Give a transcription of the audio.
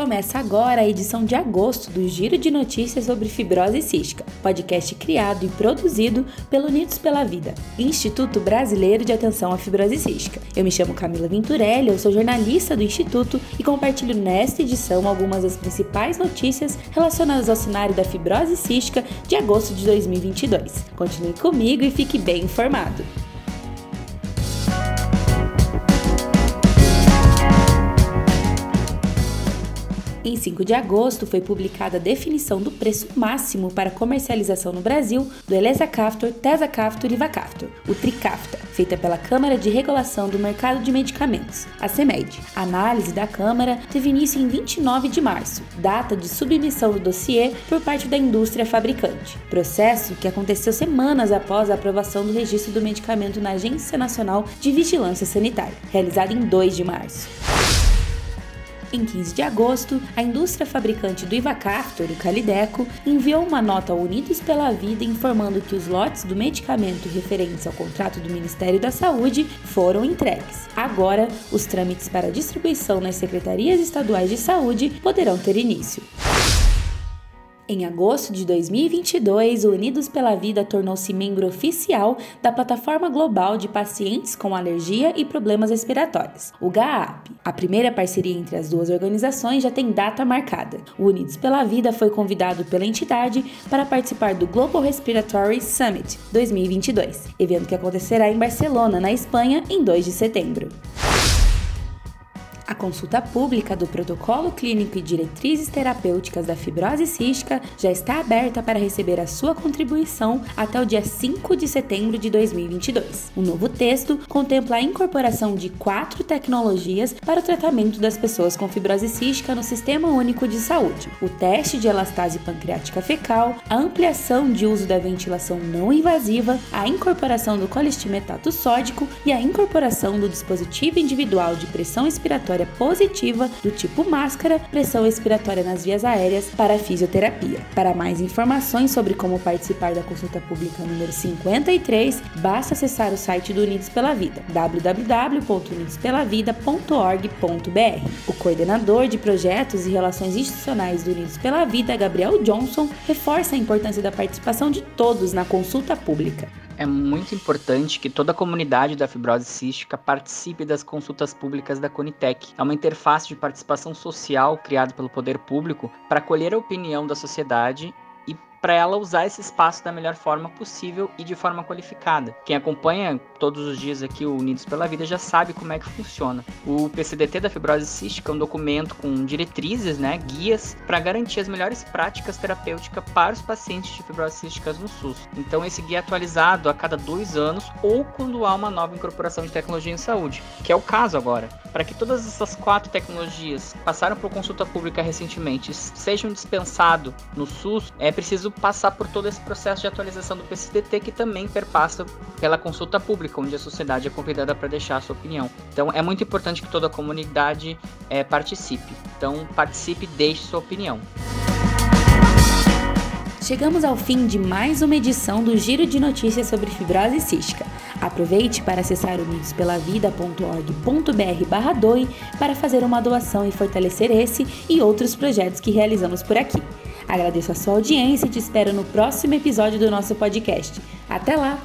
Começa agora a edição de agosto do Giro de Notícias sobre Fibrose Cística, podcast criado e produzido pelo Unidos pela Vida, Instituto Brasileiro de Atenção à Fibrose Cística. Eu me chamo Camila Venturelli, eu sou jornalista do Instituto e compartilho nesta edição algumas das principais notícias relacionadas ao cenário da fibrose cística de agosto de 2022. Continue comigo e fique bem informado. Em 5 de agosto foi publicada a definição do preço máximo para comercialização no Brasil do Elesacaftor, Tesacaftor e Vacaftor, o Tricafta, feita pela Câmara de Regulação do Mercado de Medicamentos, a CEMED. A análise da Câmara teve início em 29 de março, data de submissão do dossiê por parte da indústria fabricante. Processo que aconteceu semanas após a aprovação do registro do medicamento na Agência Nacional de Vigilância Sanitária, realizada em 2 de março. Em 15 de agosto, a indústria fabricante do Ivacaftor, o Calideco, enviou uma nota ao Unidos pela Vida informando que os lotes do medicamento referentes ao contrato do Ministério da Saúde foram entregues. Agora, os trâmites para distribuição nas secretarias estaduais de saúde poderão ter início. Em agosto de 2022, o Unidos pela Vida tornou-se membro oficial da Plataforma Global de Pacientes com Alergia e Problemas Respiratórios, o GAAP. A primeira parceria entre as duas organizações já tem data marcada. O Unidos pela Vida foi convidado pela entidade para participar do Global Respiratory Summit 2022, evento que acontecerá em Barcelona, na Espanha, em 2 de setembro. A consulta pública do Protocolo Clínico e Diretrizes Terapêuticas da Fibrose Cística já está aberta para receber a sua contribuição até o dia 5 de setembro de 2022. O novo texto contempla a incorporação de quatro tecnologias para o tratamento das pessoas com fibrose cística no Sistema Único de Saúde: o teste de elastase pancreática fecal, a ampliação de uso da ventilação não invasiva, a incorporação do colistimetato sódico e a incorporação do dispositivo individual de pressão expiratória respiratória positiva do tipo máscara, pressão expiratória nas vias aéreas para fisioterapia. Para mais informações sobre como participar da consulta pública número 53, basta acessar o site do Unidos pela Vida, www.unidospelavida.org.br. O coordenador de projetos e relações institucionais do Unidos pela Vida, Gabriel Johnson, reforça a importância da participação de todos na consulta pública é muito importante que toda a comunidade da fibrose cística participe das consultas públicas da Conitec. É uma interface de participação social criada pelo poder público para colher a opinião da sociedade para ela usar esse espaço da melhor forma possível e de forma qualificada. Quem acompanha todos os dias aqui o Unidos pela Vida já sabe como é que funciona. O PCDT da fibrose cística é um documento com diretrizes, né, guias para garantir as melhores práticas terapêuticas para os pacientes de fibrose císticas no SUS. Então esse guia é atualizado a cada dois anos ou quando há uma nova incorporação de tecnologia em saúde, que é o caso agora. Para que todas essas quatro tecnologias passaram por consulta pública recentemente sejam dispensadas no SUS, é preciso passar por todo esse processo de atualização do PCDT, que também perpassa pela consulta pública, onde a sociedade é convidada para deixar a sua opinião. Então, é muito importante que toda a comunidade é, participe. Então, participe e deixe sua opinião. Chegamos ao fim de mais uma edição do Giro de Notícias sobre Fibrose Cística. Aproveite para acessar unidospelavida.org.br barra para fazer uma doação e fortalecer esse e outros projetos que realizamos por aqui. Agradeço a sua audiência e te espero no próximo episódio do nosso podcast. Até lá!